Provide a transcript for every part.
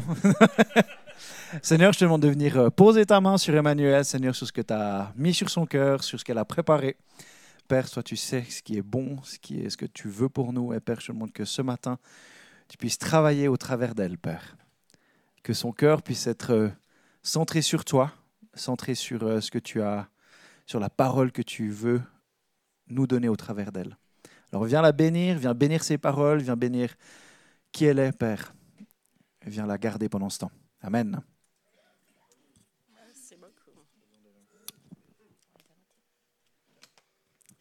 Seigneur, je te demande de venir euh, poser ta main sur Emmanuel, Seigneur, sur ce que tu as mis sur son cœur, sur ce qu'elle a préparé. Père, toi, tu sais ce qui est bon, ce qui est ce que tu veux pour nous. Et Père, je te demande que ce matin, tu puisses travailler au travers d'elle, Père. Que son cœur puisse être euh, centré sur toi, centré sur euh, ce que tu as, sur la parole que tu veux nous donner au travers d'elle. Alors viens la bénir, viens bénir ses paroles, viens bénir qui elle est, Père. Viens la garder pendant ce temps. Amen.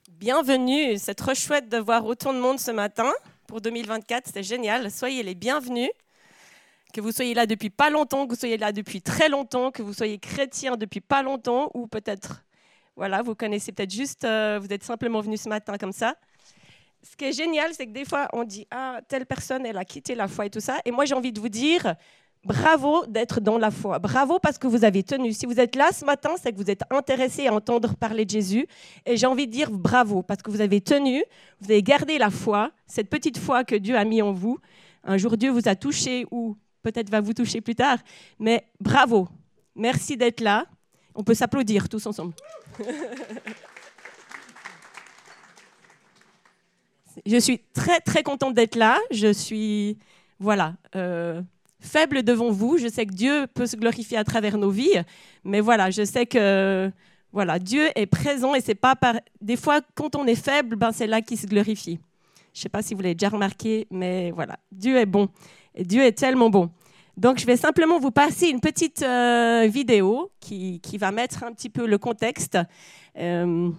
Bienvenue, c'est trop chouette de voir autant de monde ce matin pour 2024, c'est génial. Soyez les bienvenus. Que vous soyez là depuis pas longtemps, que vous soyez là depuis très longtemps, que vous soyez chrétien depuis pas longtemps, ou peut-être, voilà, vous connaissez peut-être juste, euh, vous êtes simplement venu ce matin comme ça. Ce qui est génial, c'est que des fois, on dit, ah, telle personne, elle a quitté la foi et tout ça. Et moi, j'ai envie de vous dire, Bravo d'être dans la foi. Bravo parce que vous avez tenu. Si vous êtes là ce matin, c'est que vous êtes intéressé à entendre parler de Jésus. Et j'ai envie de dire bravo parce que vous avez tenu, vous avez gardé la foi, cette petite foi que Dieu a mis en vous. Un jour, Dieu vous a touché ou peut-être va vous toucher plus tard. Mais bravo. Merci d'être là. On peut s'applaudir tous ensemble. Je suis très, très contente d'être là. Je suis, voilà. Euh, faible devant vous. Je sais que Dieu peut se glorifier à travers nos vies, mais voilà, je sais que voilà, Dieu est présent et c'est pas par... des fois quand on est faible, ben c'est là qu'il se glorifie. Je sais pas si vous l'avez déjà remarqué, mais voilà, Dieu est bon et Dieu est tellement bon. Donc je vais simplement vous passer une petite euh, vidéo qui, qui, va mettre un petit peu le contexte. Euh,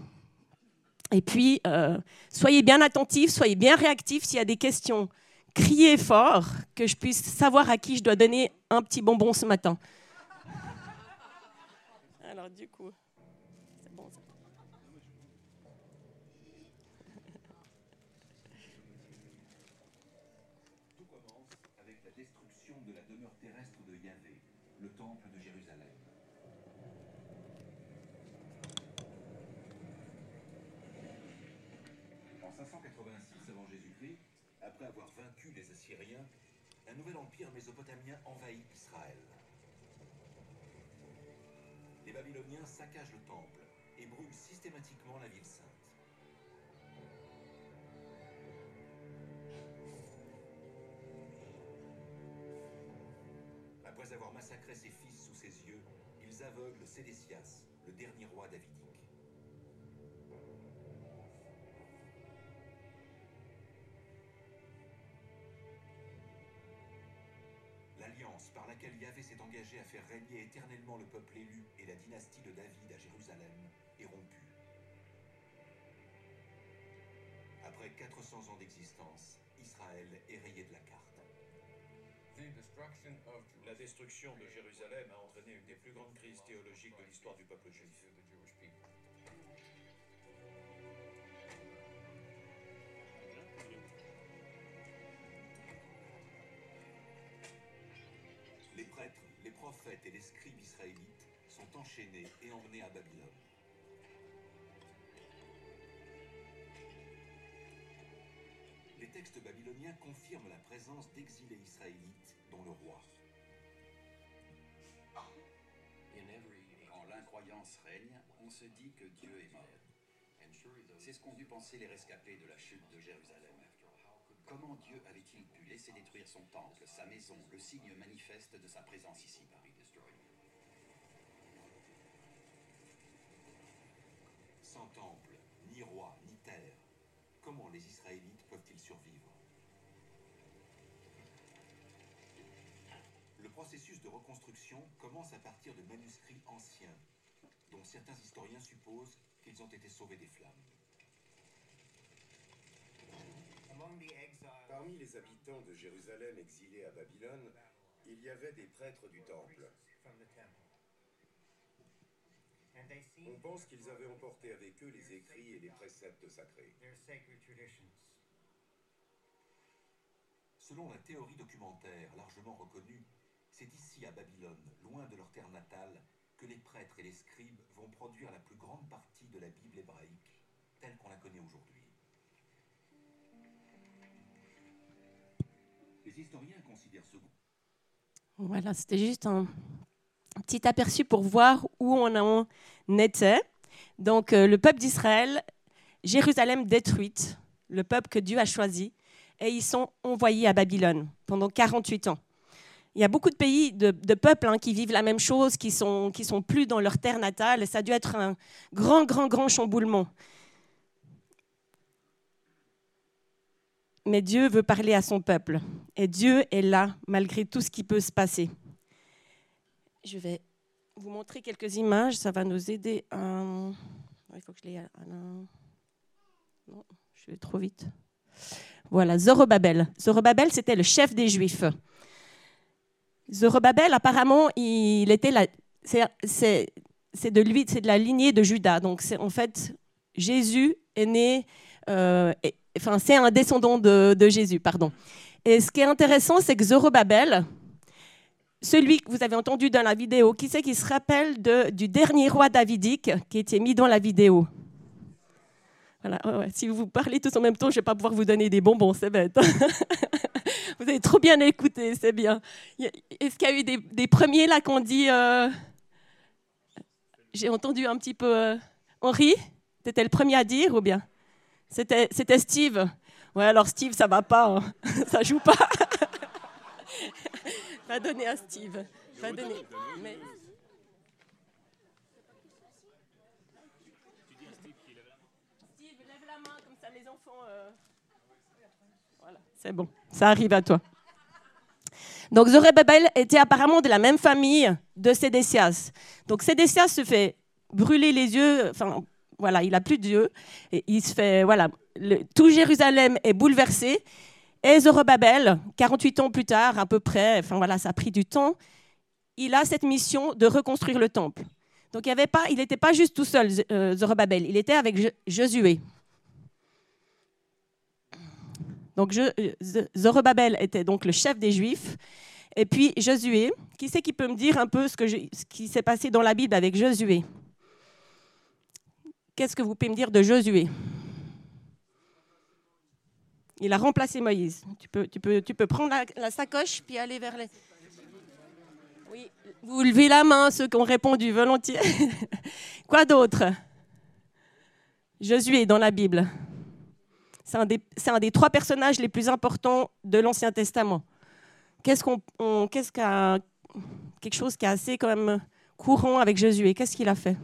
et puis, euh, soyez bien attentifs, soyez bien réactifs s'il y a des questions crier fort, que je puisse savoir à qui je dois donner un petit bonbon ce matin. Alors du coup, c'est bon ça. Tout commence avec la destruction de la demeure terrestre de Yahvé, le temple de Jérusalem. En 586 avant Jésus-Christ, après avoir vaincu les Assyriens, un nouvel empire mésopotamien envahit Israël. Les Babyloniens saccagent le temple et brûlent systématiquement la ville sainte. Après avoir massacré ses fils sous ses yeux, ils aveuglent Sédécias, le dernier roi davidique. Par laquelle Yahvé s'est engagé à faire régner éternellement le peuple élu et la dynastie de David à Jérusalem est rompue. Après 400 ans d'existence, Israël est rayé de la carte. La destruction de Jérusalem a entraîné une des plus grandes crises théologiques de l'histoire du peuple juif. Prophètes et les scribes israélites sont enchaînés et emmenés à Babylone. Les textes babyloniens confirment la présence d'exilés israélites dont le roi. Quand l'incroyance règne, on se dit que Dieu est mort. C'est ce qu'ont dû penser les rescapés de la chute de Jérusalem. Comment Dieu avait-il pu laisser détruire son temple, sa maison, le signe manifeste de sa présence ici temple, ni roi, ni terre, comment les Israélites peuvent-ils survivre? Le processus de reconstruction commence à partir de manuscrits anciens, dont certains historiens supposent qu'ils ont été sauvés des flammes. Parmi les habitants de Jérusalem exilés à Babylone, il y avait des prêtres du temple. On pense qu'ils avaient emporté avec eux les écrits et les préceptes sacrés. Selon la théorie documentaire largement reconnue, c'est ici à Babylone, loin de leur terre natale, que les prêtres et les scribes vont produire la plus grande partie de la Bible hébraïque, telle qu'on la connaît aujourd'hui. Les historiens considèrent ce Voilà, c'était juste un petit aperçu pour voir où on en était. Donc, euh, le peuple d'Israël, Jérusalem détruite, le peuple que Dieu a choisi, et ils sont envoyés à Babylone pendant 48 ans. Il y a beaucoup de pays, de, peuples hein, qui vivent la même chose, qui sont, sont plus dans leur terre natale. Et ça a dû être un grand, grand, grand chamboulement. Mais Dieu veut parler à son peuple. Et Dieu est là, malgré tout ce qui peut se passer. Je vais vous montrer quelques images. Ça va nous aider à... Il faut que je les... Non, je vais trop vite. Voilà, Zorobabel. Zorobabel, c'était le chef des Juifs. Zorobabel, apparemment, il était la, c'est, de lui, c'est de la lignée de Judas. Donc, en fait Jésus est né, euh, enfin, c'est un descendant de, de, Jésus, pardon. Et ce qui est intéressant, c'est que Zorobabel, celui que vous avez entendu dans la vidéo, qui c'est qui se rappelle du dernier roi davidique qui était mis dans la vidéo? Voilà, Si vous parlez tous en même temps, je ne vais pas pouvoir vous donner des bonbons, c'est bête. vous avez trop bien écouté, c'est bien. Est-ce qu'il y a eu des, premiers là qu'on dit euh, J'ai entendu un petit peu euh, Henri C'était le premier à dire ou bien? C'était Steve. Ouais, alors Steve, ça va pas, hein. ça joue pas. va donner à Steve. Va donner. Mais... C'est bon, ça arrive à toi. Donc Zorobabel était apparemment de la même famille de Sédécias. Donc Sédécias se fait brûler les yeux, enfin voilà, il a plus d'yeux, et il se fait voilà, tout Jérusalem est bouleversé. Et Zorobabel, 48 ans plus tard, à peu près, enfin voilà, ça a pris du temps, il a cette mission de reconstruire le temple. Donc il n'était pas, juste tout seul, euh, Zorobabel, il était avec Josué. Donc Zorobabel était donc le chef des Juifs. Et puis Josué, qui c'est qui peut me dire un peu ce, ce qui s'est passé dans la Bible avec Josué? Qu'est-ce que vous pouvez me dire de Josué? Il a remplacé Moïse. Tu peux, tu peux, tu peux prendre la, sacoche puis aller vers les... Oui, vous levez la main, ceux qui ont répondu volontiers. Quoi d'autre? Josué dans la Bible. C'est un, des trois personnages les plus importants de l'Ancien Testament. Qu'est-ce qu'on, qu'est-ce qu'a, quelque chose qui est assez quand même courant avec Jésus qu'est-ce qu'il a fait?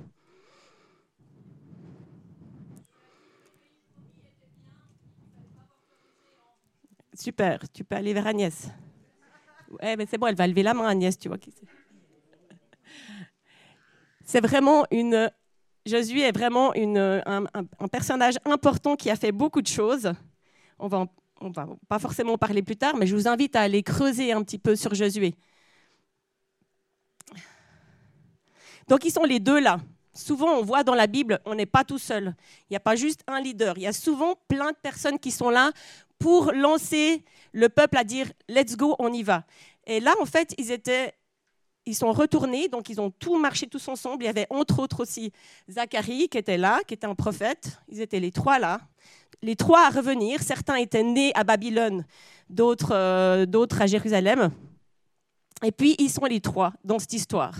Super, tu peux aller vers Agnès. Ouais, mais c'est bon, elle va lever la main, Agnès, tu vois. C'est vraiment une Jésus est vraiment un, personnage important qui a fait beaucoup de choses. On va, on va pas forcément en parler plus tard, mais je vous invite à aller creuser un petit peu sur Jésus. Donc ils sont les deux là. Souvent, on voit dans la Bible, on n'est pas tout seul. Il n'y a pas juste un leader. Il y a souvent plein de personnes qui sont là pour lancer le peuple à dire Let's go, on y va. Et là, en fait, ils étaient ils sont retournés, donc ils ont tout marché tous ensemble. Il y avait entre autres aussi Zacharie qui était là, qui était un prophète. Ils étaient les trois là. Les trois à revenir. Certains étaient nés à Babylone, d'autres euh, d'autres à Jérusalem. Et puis ils sont les trois dans cette histoire.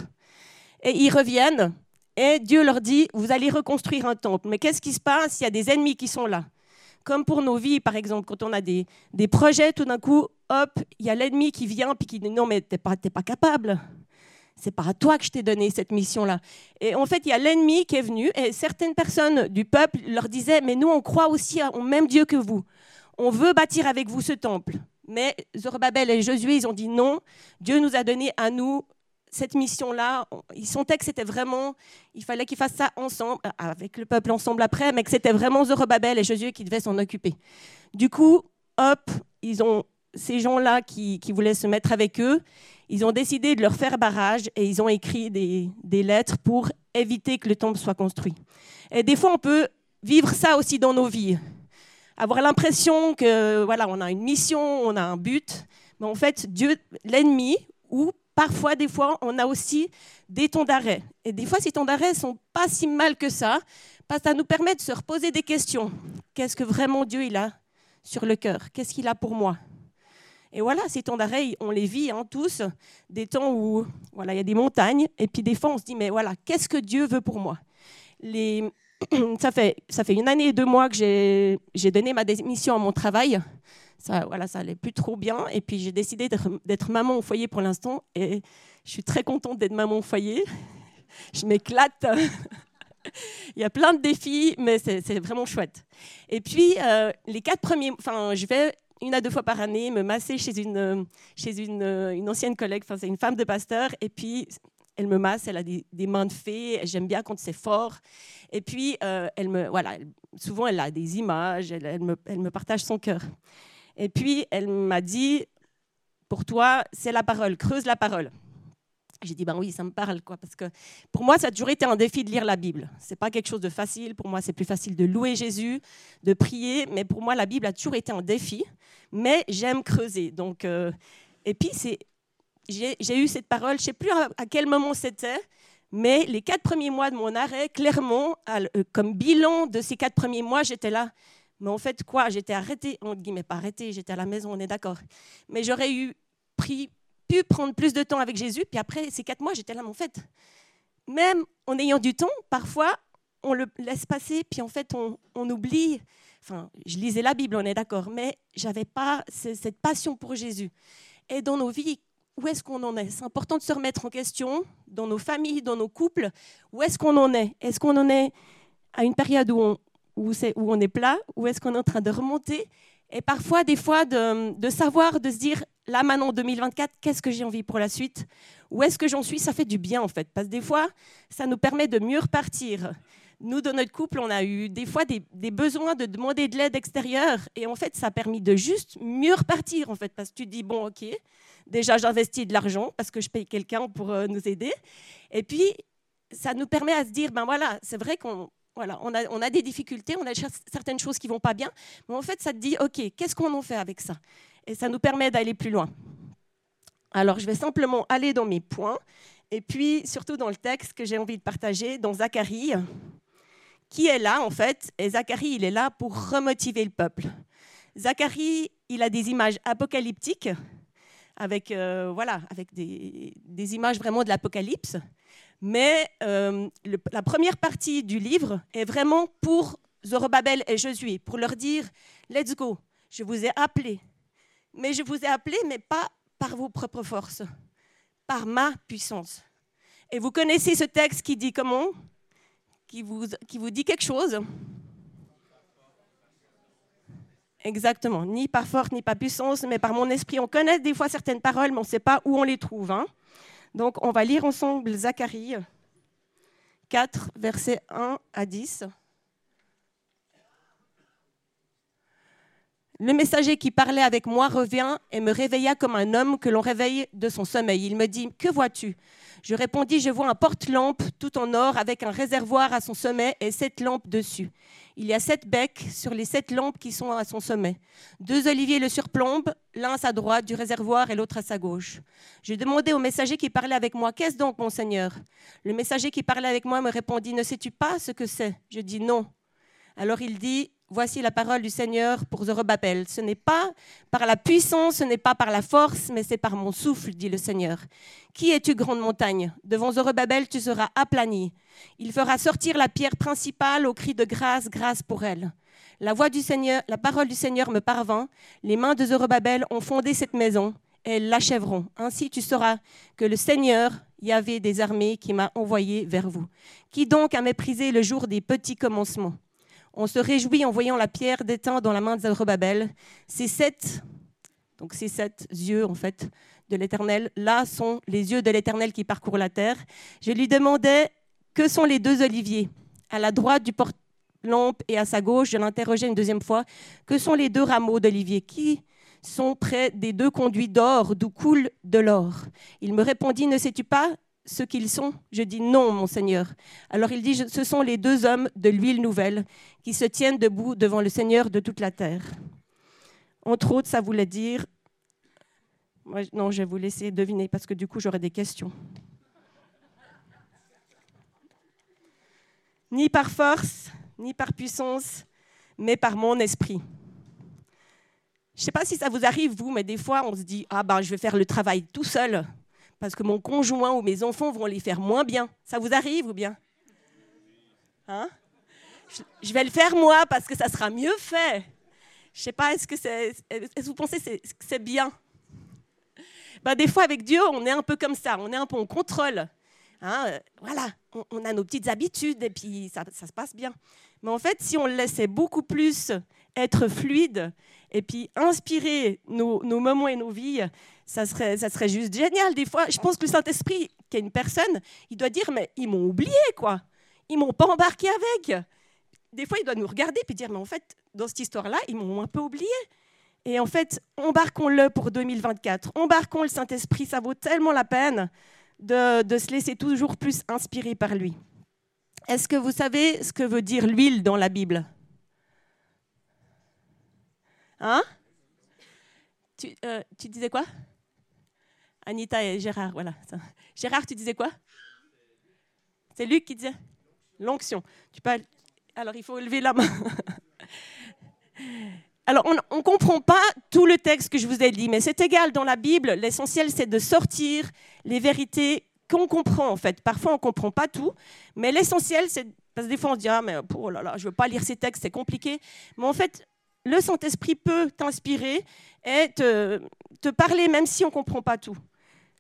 Et ils reviennent et Dieu leur dit, vous allez reconstruire un temple. Mais qu'est-ce qui se passe? Il y a des ennemis qui sont là. Comme pour nos vies, par exemple, quand on a des, des projets, tout d'un coup, hop, il y a l'ennemi qui vient puis qui dit, non, mais tu n'es pas, pas capable c'est pas à toi que je t'ai donné cette mission-là. Et en fait, il y a l'ennemi qui est venu et certaines personnes du peuple leur disaient, mais nous, on croit aussi au même Dieu que vous. On veut bâtir avec vous ce temple. Mais Zorobabel et Josué, ils ont dit non, Dieu nous a donné à nous cette mission-là. Ils sentaient que c'était vraiment, il fallait qu'ils fassent ça ensemble, avec le peuple ensemble après, mais que c'était vraiment Zorobabel et Josué qui devaient s'en occuper. Du coup, hop, ils ont ces gens-là qui, qui voulaient se mettre avec eux, ils ont décidé de leur faire barrage et ils ont écrit des, lettres pour éviter que le temple soit construit. Et des fois, on peut vivre ça aussi dans nos vies. Avoir l'impression que voilà, on a une mission, on a un but, mais en fait, Dieu, l'ennemi, ou parfois, des fois, on a aussi des temps d'arrêt. Et des fois, ces temps d'arrêt sont pas si mal que ça, parce que ça nous permet de se reposer des questions. Qu'est-ce que vraiment Dieu il a sur le cœur? Qu'est-ce qu'il a pour moi? Et voilà, ces temps d'arrêt, on les vit hein, tous, des temps où il y a des montagnes, et puis des fois on se dit, mais voilà, qu'est-ce que Dieu veut pour moi? ça, fait, une année et deux mois que j'ai donné ma démission à mon travail. Ça, voilà, ça allait plus trop bien, et puis j'ai décidé d'être maman au foyer pour l'instant, et je suis très contente d'être maman au foyer. Je m'éclate. Il y a plein de défis, mais c'est vraiment chouette. Et puis, euh, les quatre premiers, enfin, je vais une à deux fois par année me masser chez une, chez une ancienne collègue, enfin, c'est une femme de pasteur, et puis elle me masse, elle a des, mains de fée, j'aime bien quand c'est fort. Et puis, euh, elle me, voilà, souvent elle a des images, elle, me, elle me partage son cœur. Et puis, elle m'a dit, pour toi, c'est la parole, creuse la parole. J'ai dit, ben oui, ça me parle, quoi, parce que pour moi, ça a toujours été un défi de lire la Bible. C'est pas quelque chose de facile. Pour moi, c'est plus facile de louer Jésus, de prier, mais pour moi, la Bible a toujours été un défi. Mais j'aime creuser. Donc, euh, et puis, c'est, j'ai eu cette parole, je sais plus à, quel moment c'était, mais les quatre premiers mois de mon arrêt, clairement, euh, comme bilan de ces quatre premiers mois, j'étais là. Mais en fait, quoi J'étais arrêtée, on dit, mais pas arrêtée, j'étais à la maison, on est d'accord. Mais j'aurais pu prendre plus de temps avec Jésus. Puis après ces quatre mois, j'étais là, mais en fait, même en ayant du temps, parfois, on le laisse passer, puis en fait, on, oublie. Enfin, je lisais la Bible, on est d'accord, mais j'avais pas cette passion pour Jésus. Et dans nos vies, où est-ce qu'on en est? C'est important de se remettre en question dans nos familles, dans nos couples. Où est-ce qu'on en est? Est-ce qu'on en est à une période où on, où, est, on est plat? Ou est-ce qu'on est en train de remonter? Et parfois, des fois, de, de savoir, de se dire, là maintenant 2024, qu'est-ce que j'ai envie pour la suite? Où est-ce que j'en suis? Ça fait du bien en fait, parce que des fois, ça nous permet de mieux repartir. Nous, dans notre couple, on a eu des fois des, besoins de demander de l'aide extérieure, et en fait, ça a permis de juste mieux repartir en fait, parce que tu dis bon, ok, déjà j'investis de l'argent parce que je paye quelqu'un pour euh, nous aider, et puis ça nous permet à se dire ben voilà, c'est vrai qu'on voilà, on a, on a, des difficultés, on a certaines choses qui vont pas bien, mais en fait, ça te dit, OK, qu'est-ce qu'on en fait avec ça? Et ça nous permet d'aller plus loin. Alors, je vais simplement aller dans mes points, et puis surtout dans le texte que j'ai envie de partager, dans Zacharie, qui est là en fait, et Zacharie, il est là pour remotiver le peuple. Zacharie, il a des images apocalyptiques, avec, euh, voilà, avec des, images vraiment de l'Apocalypse, mais euh, la première partie du livre est vraiment pour Zorobabel et Josué, pour leur dire, let's go, je vous ai appelé, mais je vous ai appelé, mais pas par vos propres forces, par ma puissance. Et vous connaissez ce texte qui dit comment? Qui vous, qui vous dit quelque chose Exactement, ni par force, ni par puissance, mais par mon esprit. On connaît des fois certaines paroles, mais on ne sait pas où on les trouve. Hein. Donc on va lire ensemble Zacharie 4, versets 1 à 10. Le messager qui parlait avec moi revient et me réveilla comme un homme que l'on réveille de son sommeil. Il me dit, Que vois-tu? Je répondis, Je vois un porte-lampe tout en or avec un réservoir à son sommet et sept lampes dessus. Il y a sept becs sur les sept lampes qui sont à son sommet. Deux oliviers le surplombent, l'un à sa droite du réservoir et l'autre à sa gauche. J'ai demandé au messager qui parlait avec moi, Qu'est-ce donc, mon Seigneur Le messager qui parlait avec moi me répondit, Ne sais-tu pas ce que c'est? Je dis non. Alors il dit, Voici la parole du Seigneur pour Zorobabel. Ce n'est pas par la puissance, ce n'est pas par la force, mais c'est par mon souffle, dit le Seigneur. Qui es-tu, grande montagne? Devant Zorobabel, tu seras aplani. Il fera sortir la pierre principale au cri de grâce, grâce pour elle. La voix du Seigneur, la parole du Seigneur me parvint. Les mains de Zorobabel ont fondé cette maison et elles l'achèveront. Ainsi tu sauras que le Seigneur, y avait des armées, qui m'a envoyé vers vous. Qui donc a méprisé le jour des petits commencements? On se réjouit en voyant la pierre d'étain dans la main de Zerubbabel. Ces sept, donc ces sept yeux en fait de l'Éternel, là sont les yeux de l'Éternel qui parcourent la terre. Je lui demandais que sont les deux oliviers? À la droite du porte-lampe et à sa gauche. Je l'interrogeais une deuxième fois. Que sont les deux rameaux d'olivier qui sont près des deux conduits d'or d'où coule de l'or? Il me répondit Ne sais-tu pas ce qu'ils sont Je dis non, mon Seigneur. Alors il dit, ce sont les deux hommes de l'huile nouvelle qui se tiennent debout devant le Seigneur de toute la terre. Entre autres, ça voulait dire... non, je vais vous laisser deviner parce que du coup, j'aurai des questions. Ni par force, ni par puissance, mais par mon esprit. Je ne sais pas si ça vous arrive, vous, mais des fois, on se dit Ah ben, je vais faire le travail tout seul, parce que mon conjoint ou mes enfants vont les faire moins bien. Ça vous arrive ou bien? Hein? Je vais le faire moi, parce que ça sera mieux fait. Je sais pas, est-ce que, c'est, est, que vous pensez que c'est bien? Ben, Des fois, avec Dieu, on est un peu comme ça, on est un peu en contrôle. Hein, voilà, on, a nos petites habitudes et puis ça, ça, se passe bien. Mais en fait, si on le laissait beaucoup plus être fluide et puis inspirer nos, moments et nos vies, ça serait, ça serait juste génial. Des fois, je pense que le Saint-Esprit, qui est une personne, il doit dire, mais ils m'ont oublié, quoi. Ils m'ont pas embarqué avec. Des fois, il doit nous regarder et dire, mais en fait, dans cette histoire-là, ils m'ont un peu oublié. Et en fait, embarquons-le pour 2024. Embarquons le Saint-Esprit, ça vaut tellement la peine de, se laisser toujours plus inspirer par lui. Est-ce que vous savez ce que veut dire l'huile dans la Bible? Hein? Tu, euh, tu, disais quoi? Anita et Gérard, voilà. Gérard, tu disais quoi? C'est Luc qui disait? L'onction. Tu peux... Alors, il faut lever la main. Alors, on ne comprend pas tout le texte que je vous ai dit, mais c'est égal dans la Bible. L'essentiel, c'est de sortir les vérités qu'on comprend, en fait. Parfois, on ne comprend pas tout, mais l'essentiel, c'est... Parce que des fois, on se dit, ah, mais oh là, je ne veux pas lire ces textes, c'est compliqué. Mais en fait, le Saint-Esprit peut t'inspirer et te, parler, même si on ne comprend pas tout.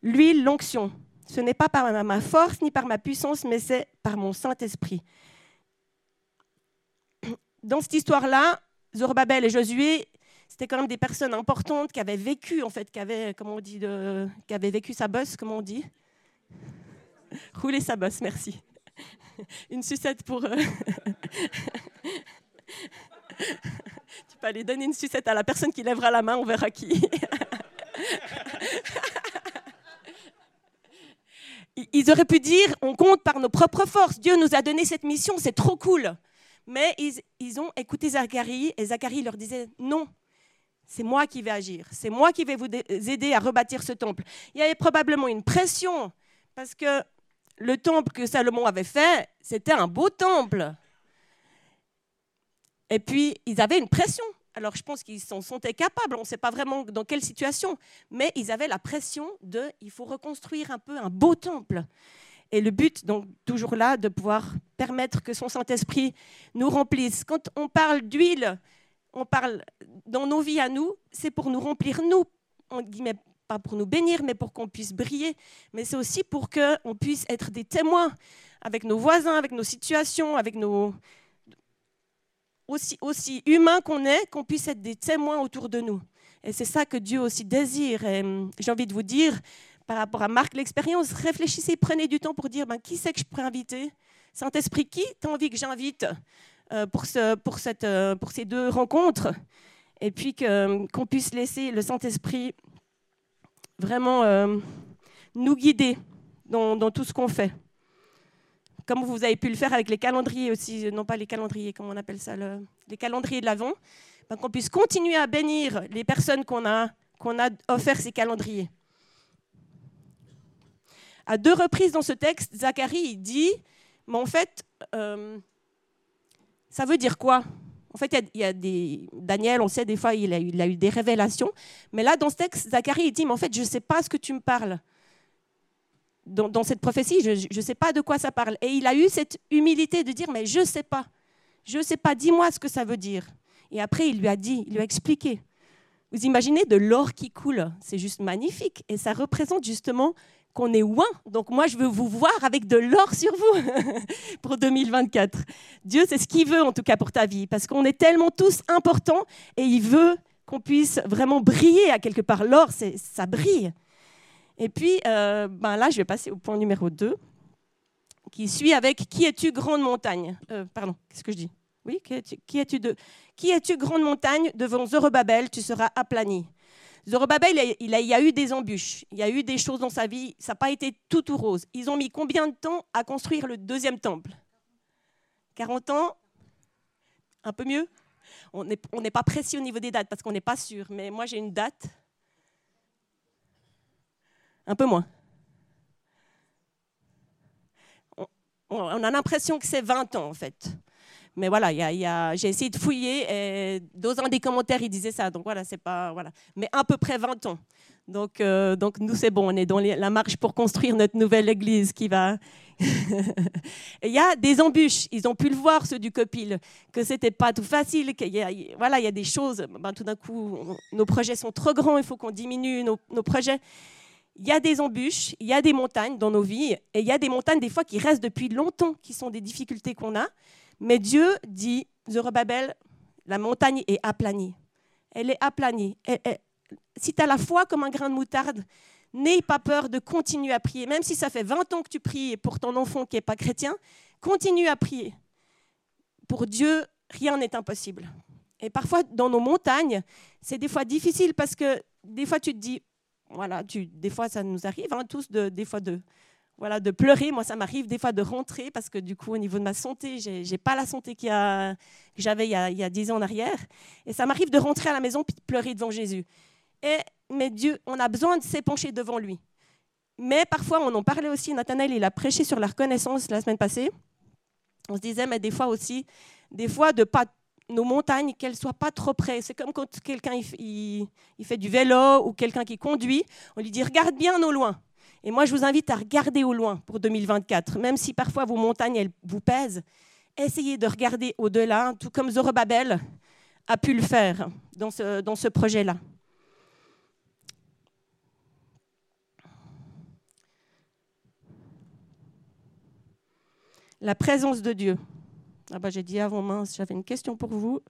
L'huile, l'onction, ce n'est pas par ma force ni par ma puissance, mais c'est par mon Saint-Esprit. Dans cette histoire-là, Zorobabel et Josué, c'était quand même des personnes importantes qui avaient vécu, en fait, qui avaient, vécu sa bosse, comment on dit? Rouler sa bosse, merci. Une sucette pour eux. tu peux aller donner une sucette à la personne qui lèvera la main, on verra qui. Ils auraient pu dire, on compte par nos propres forces. Dieu nous a donné cette mission, c'est trop cool. Mais ils, ont écouté Zacharie et Zacharie leur disait non, c'est moi qui vais agir, c'est moi qui vais vous aider à rebâtir ce temple. Il y avait probablement une pression parce que le temple que Salomon avait fait, c'était un beau temple. Et puis, ils avaient une pression. Alors, je pense qu'ils s'en sentaient capables. On ne sait pas vraiment dans quelle situation. Mais ils avaient la pression de, il faut reconstruire un peu un beau temple. Et le but, donc, toujours là, de pouvoir permettre que son Saint-Esprit nous remplisse. Quand on parle d'huile, on parle dans nos vies à nous, c'est pour nous remplir, nous, dit, mais pas pour nous bénir, mais pour qu'on puisse briller. Mais c'est aussi pour qu'on puisse être des témoins avec nos voisins, avec nos situations, avec nos. Aussi, aussi humains qu'on est, qu'on puisse être des témoins autour de nous. Et c'est ça que Dieu aussi désire. Et hum, j'ai envie de vous dire, par rapport à Marc l'expérience, réfléchissez, prenez du temps pour dire ben, qui c'est que je pourrais inviter? Saint-Esprit, qui t'as envie que j'invite euh, pour, ce, pour, cette, euh, pour ces deux rencontres? Et puis qu'on puisse laisser le Saint-Esprit vraiment euh, nous guider dans, dans tout ce qu'on fait. Comme vous avez pu le faire avec les calendriers aussi, non pas les calendriers, comment on appelle ça, les calendriers de l'Avent, ben, qu'on puisse continuer à bénir les personnes qu'on a, qu'on a offert ces calendriers. À deux reprises dans ce texte, Zacharie dit, mais en fait, euh, ça veut dire quoi? En fait, il y, a, des Daniel, on sait des fois, il a, eu, des révélations, mais là, dans ce texte, Zacharie dit, mais en fait, je ne sais pas ce que tu me parles. Dans, cette prophétie, je ne sais pas de quoi ça parle. Et il a eu cette humilité de dire, mais je ne sais pas. Je ne sais pas, dis-moi ce que ça veut dire. Et après, il lui a dit, il lui a expliqué. Vous imaginez de l'or qui coule, c'est juste magnifique. Et ça représente justement qu'on est loin. Donc moi, je veux vous voir avec de l'or sur vous pour 2024. Dieu, c'est ce qu'il veut en tout cas pour ta vie, parce qu'on est tellement tous importants et il veut qu'on puisse vraiment briller à quelque part. L'or, ça brille. Et puis, euh, ben là, je vais passer au point numéro 2, qui suit avec Qui es-tu, grande montagne? Euh, Pardon, qu'est-ce que je dis? Oui, qui es-tu, de... qui es-tu, grande montagne? Devant Zorobabel, tu seras aplani. Zorobabel, il, il, y a eu des embûches, il y a eu des choses dans sa vie, ça n'a pas été tout tout rose. Ils ont mis combien de temps à construire le deuxième temple? 40 ans? Un peu mieux? On n'est pas précis au niveau des dates parce qu'on n'est pas sûr, mais moi j'ai une date. Un peu moins. On, a l'impression que c'est 20 ans en fait. Mais voilà, il y a- il y a- j'ai essayé de fouiller et dans un des commentaires, il disait ça. Donc voilà, c'est pas. Voilà. Mais à peu près 20 ans. Donc, euh, donc nous, c'est bon, on est dans la marche pour construire notre nouvelle église qui va. Il y a des embûches. Ils ont pu le voir, ceux du Copil, que c'était pas tout facile. qu'il y a- voilà, il y a des choses. Ben, tout d'un coup, nos projets sont trop grands, il faut qu'on diminue nos projets. Il y a des embûches, il y a des montagnes dans nos vies, et il y a des montagnes des fois qui restent depuis longtemps, qui sont des difficultés qu'on a. Mais Dieu dit, Zorobabel, la montagne est aplanie. Elle est aplanie. Si tu as la foi comme un grain de moutarde, n'aie pas peur de continuer à prier. Même si ça fait 20 ans que tu pries pour ton enfant qui n'est pas chrétien, continue à prier. Pour Dieu, rien n'est impossible. Et parfois, dans nos montagnes, c'est des fois difficile parce que des fois, tu te dis, voilà, tu, des fois, ça nous arrive hein, tous, de, des fois, de, voilà, de pleurer. Moi, ça m'arrive des fois de rentrer parce que du coup, au niveau de ma santé, j'ai j'ai pas la santé y a- que j'avais il, y a- il y a 10 ans en arrière. Et ça m'arrive de rentrer à la maison puis de pleurer devant Jésus. Et, mais Dieu, on a besoin de s'épancher devant lui. Mais parfois, on en parlait aussi, Nathanaël, il a prêché sur la reconnaissance la semaine passée. On se disait, mais des fois aussi, des fois, de pas nos montagnes, qu'elles soient pas trop près. C'est comme quand quelqu'un il, fait du vélo ou quelqu'un qui conduit, on lui dit, regarde bien au loin. Et moi, je vous invite à regarder au loin pour 2024. Même si parfois vos montagnes, elles vous pèsent, essayez de regarder au-delà, tout comme Zorobabel a pu le faire dans ce, dans ce projet-là. La présence de Dieu. Ah bah, j'ai dit avant mince, j'avais une question pour vous.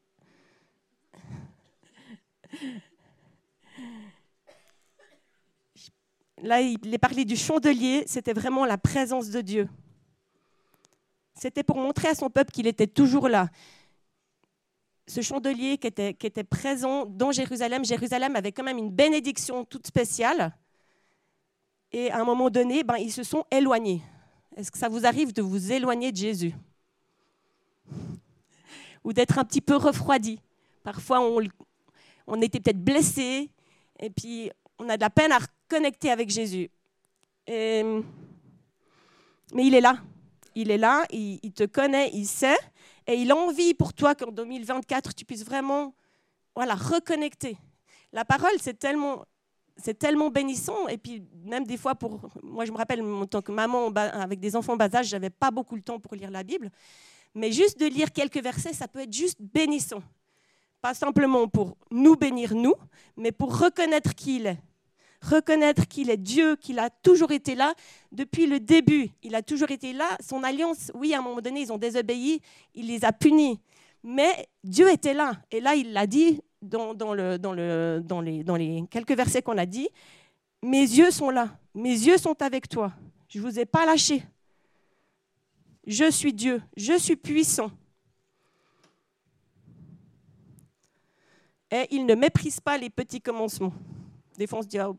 Là, il est parlé du chandelier, c'était vraiment la présence de Dieu. C'était pour montrer à son peuple qu'il était toujours là. Ce chandelier qui était, qui était présent dans Jérusalem, Jérusalem avait quand même une bénédiction toute spéciale. Et à un moment donné, ben, ils se sont éloignés. Est-ce que ça vous arrive de vous éloigner de Jésus? Ou d'être un petit peu refroidi Parfois, on, était peut-être blessé, et puis on a de la peine à reconnecter avec Jésus. Mais il est là. Il est là, il, te connaît, il sait, et il a envie pour toi qu'en 2024, tu puisses vraiment voilà, reconnecter. La parole, c'est tellement, c'est tellement bénissant. Et puis, même des fois, pour moi, je me rappelle, en tant que maman avec des enfants bas âge, je n'avais pas beaucoup le temps pour lire la Bible. Mais juste de lire quelques versets, ça peut être juste bénissant. Pas simplement pour nous bénir, nous, mais pour reconnaître qui il est. Reconnaître qu'il est Dieu, qu'il a toujours été là depuis le début. Il a toujours été là. Son alliance, oui, à un moment donné, ils ont désobéi, il les a punis. Mais Dieu était là. Et là, il l'a dit dans, dans le, dans, le, dans, les, dans les quelques versets qu'on a dit. Mes yeux sont là. Mes yeux sont avec toi. Je ne vous ai pas lâché. Je suis Dieu. Je suis puissant. Et il ne méprise pas les petits commencements. Des fois, on dit, Ah,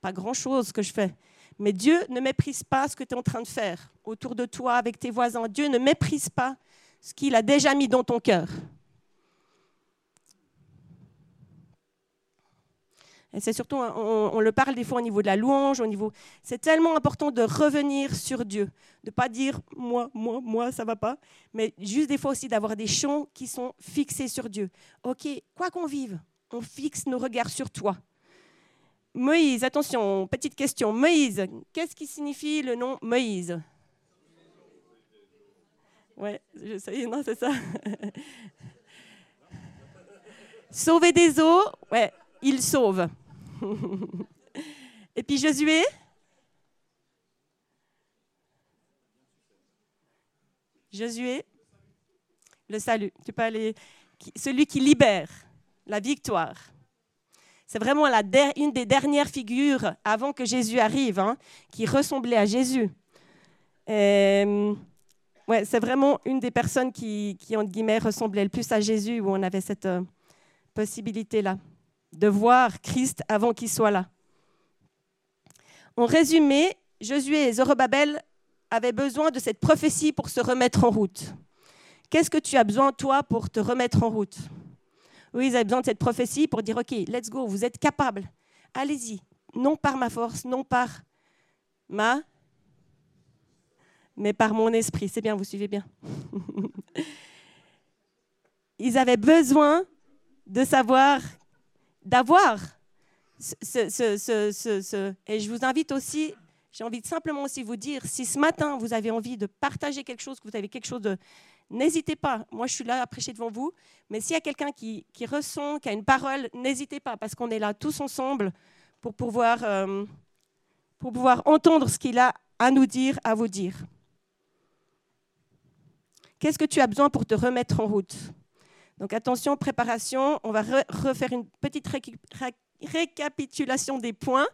pas grand-chose ce que je fais. Mais Dieu ne méprise pas ce que tu es en train de faire autour de toi, avec tes voisins. Dieu ne méprise pas ce qu'il a déjà mis dans ton cœur. C'est surtout, on, le parle des fois au niveau de la louange, au niveau. C'est tellement important de revenir sur Dieu, de pas dire moi, moi, moi, ça va pas, mais juste des fois aussi d'avoir des chants qui sont fixés sur Dieu. Ok, quoi qu'on vive, on fixe nos regards sur toi. Moïse, attention, petite question. Moïse, qu'est-ce qui signifie le nom Moïse? Ouais, je sais, non, c'est ça. Sauver des eaux, ouais, il sauve. Et puis Josué? Josué, le salut. Tu peux Celui qui libère, la victoire. C'est vraiment une des dernières figures avant que Jésus arrive, hein, qui ressemblait à Jésus. Euh, c'est vraiment une des personnes qui, qui, entre guillemets, ressemblait le plus à Jésus, où on avait cette euh, possibilité-là de voir Christ avant qu'il soit là. En résumé, Josué et Zorobabel avaient besoin de cette prophétie pour se remettre en route. Qu'est-ce que tu as besoin, toi, pour te remettre en route? Oui, ils avaient besoin de cette prophétie pour dire, OK, let's go, vous êtes capables. Allez-y. Non par ma force, non par ma, mais par mon esprit. C'est bien, vous suivez bien. ils avaient besoin de savoir, d'avoir ce, Et je vous invite aussi, j'ai envie de simplement aussi vous dire, si ce matin vous avez envie de partager quelque chose, que vous avez quelque chose de... N'hésitez pas, moi je suis là à prêcher devant vous, mais s'il y a quelqu'un qui, qui ressent, qui a une parole, n'hésitez pas, parce qu'on est là tous ensemble pour pouvoir, euh, pour pouvoir entendre ce qu'il a à nous dire, à vous dire. Qu'est-ce que tu as besoin pour te remettre en route? Donc attention, préparation, on va re- refaire une petite récapitulation des points.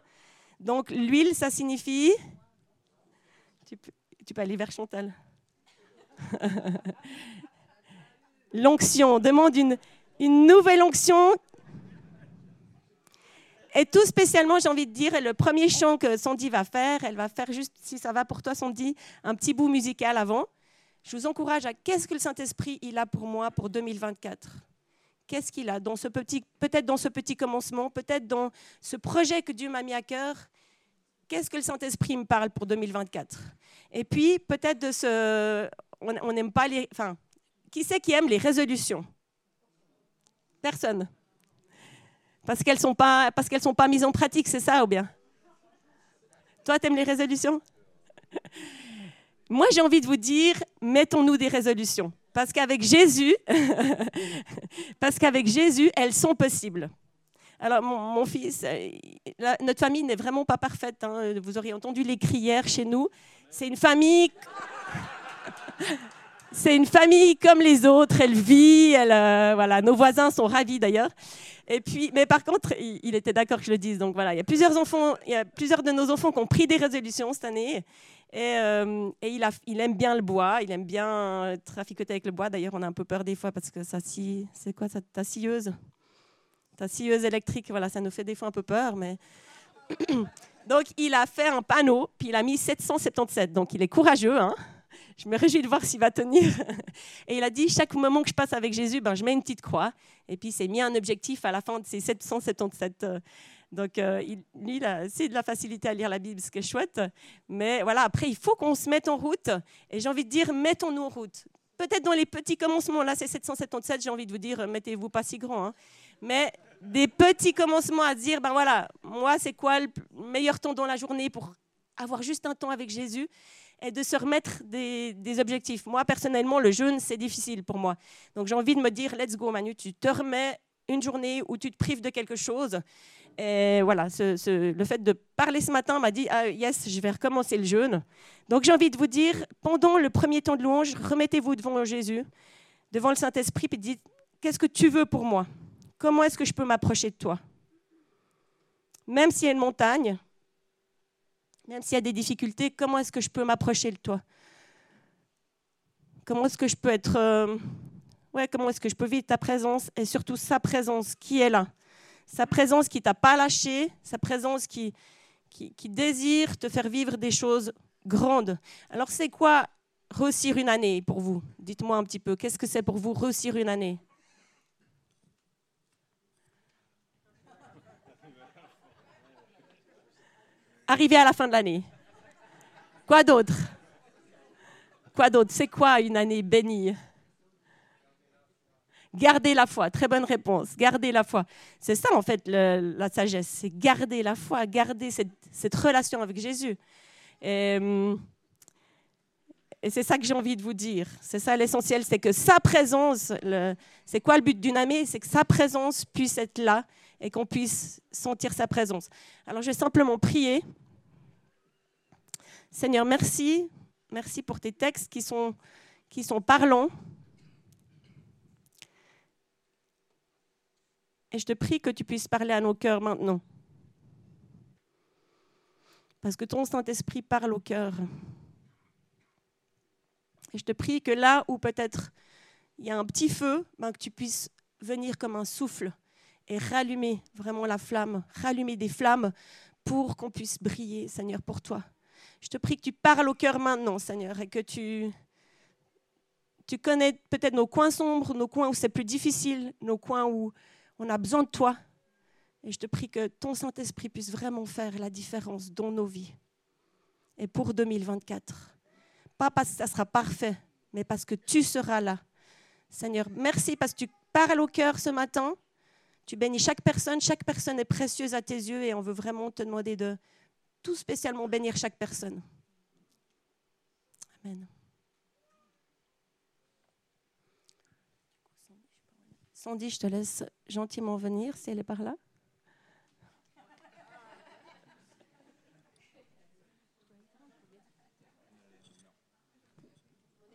Donc l'huile, ça signifie... Tu peux, aller vers Chantal. L'onction, on demande une, une nouvelle onction. Et tout spécialement, j'ai envie de dire, le premier chant que Sandy va faire, elle va faire juste, si ça va pour toi Sandy, un petit bout musical avant. Je vous encourage à qu'est-ce que le Saint-Esprit il a pour moi pour 2024 Qu'est-ce qu'il a dans ce petit, peut-être dans ce petit commencement, peut-être dans ce projet que Dieu m'a mis à cœur? Qu'est-ce que le Saint-Esprit me parle pour 2024 Et puis peut-être de ce, on n'aime pas les, enfin, qui c'est qui aime les résolutions? Personne. Parce qu'elles sont pas, parce qu'elles sont pas mises en pratique, c'est ça ou bien? Toi, t'aimes les résolutions? Moi, j'ai envie de vous dire, mettons-nous des résolutions. Parce qu'avec Jésus, parce qu'avec Jésus, elles sont possibles. Alors, mon, fils, euh, notre famille n'est vraiment pas parfaite. hein. Vous auriez entendu les crières chez nous. C'est une famille. C'est une famille comme les autres. Elle vit. Euh, voilà. Nos voisins sont ravis d'ailleurs. Et puis, mais par contre, il, il était d'accord que je le dise. Donc voilà, il y a plusieurs enfants, il y a plusieurs de nos enfants qui ont pris des résolutions cette année. Et, euh, il, aime bien le bois, il aime bien euh, traficoter avec le bois. D'ailleurs, on a un peu peur des fois parce que ça scie. C'est quoi ta scieuse Ta scieuse électrique, voilà, ça nous fait des fois un peu peur. Mais donc, il a fait un panneau, puis il a mis 777. Donc, il est courageux. Hein je me réjouis de voir s'il va tenir. Et il a dit, chaque moment que je passe avec Jésus, ben, je mets une petite croix. Et puis, il s'est mis un objectif à la fin de ces 777. Donc, euh, il, lui, c'est de la facilité à lire la Bible, ce qui est chouette. Mais voilà, après, il faut qu'on se mette en route. Et j'ai envie de dire, mettons-nous en route. Peut-être dans les petits commencements, là, c'est 777, j'ai envie de vous dire, euh, mettez-vous pas si grand. hein. Mais des petits commencements à dire, ben voilà, moi, c'est quoi le meilleur temps dans la journée pour avoir juste un temps avec Jésus et de se remettre des objectifs. Moi, personnellement, le jeûne, c'est difficile pour moi. Donc, j'ai envie de me dire, let's go, Manu, tu te remets une journée où tu te prives de quelque chose. Et voilà, ce- le fait de parler ce matin m'a dit, ah, yes, je vais recommencer le jeûne. Donc, j'ai envie de vous dire, pendant le premier temps de louange, remettez-vous devant Jésus, devant le Saint-Esprit, puis dites, qu'est-ce que tu veux pour moi? Comment est-ce que je peux m'approcher de toi? Même s'il y a une montagne, même s'il y a des difficultés, comment est-ce que je peux m'approcher de toi? Comment est-ce que je peux être... euh, Ouais, comment est-ce que je peux vivre ta présence et surtout sa présence qui est là? Sa présence qui t'a pas lâché, sa présence qui, qui, désire te faire vivre des choses grandes. Alors c'est quoi réussir une année pour vous? Dites-moi un petit peu, qu'est-ce que c'est pour vous réussir une année? Arriver à la fin de l'année. Quoi d'autre? Quoi d'autre? C'est quoi une année bénie? Garder la foi, très bonne réponse. Garder la foi. C'est ça en fait la sagesse, c'est garder la foi, garder cette, relation avec Jésus. Et, hum, et c'est ça que j'ai envie de vous dire. C'est ça l'essentiel, c'est que sa présence, c'est quoi le but d'une année C'est que sa présence puisse être là et qu'on puisse sentir sa présence. Alors je vais simplement prier. Seigneur, merci. Merci pour tes textes qui sont, qui sont parlants. Et je te prie que tu puisses parler à nos cœurs maintenant. Parce que ton Saint-Esprit parle au cœur. Et je te prie que là où peut-être il y a un petit feu, ben, que tu puisses venir comme un souffle et rallumer vraiment la flamme, rallumer des flammes pour qu'on puisse briller, Seigneur, pour toi. Je te prie que tu parles au cœur maintenant, Seigneur, et que tu, tu connais peut-être nos coins sombres, nos coins où c'est plus difficile, nos coins où on a besoin de toi. Et je te prie que ton Saint-Esprit puisse vraiment faire la différence dans nos vies. Et pour 2024. Pas parce que ça sera parfait, mais parce que tu seras là. Seigneur, merci parce que tu parles au cœur ce matin. Tu bénis chaque personne. Chaque personne est précieuse à tes yeux et on veut vraiment te demander de tout spécialement bénir chaque personne. Amen. Sandy, je te laisse gentiment venir si elle est par là.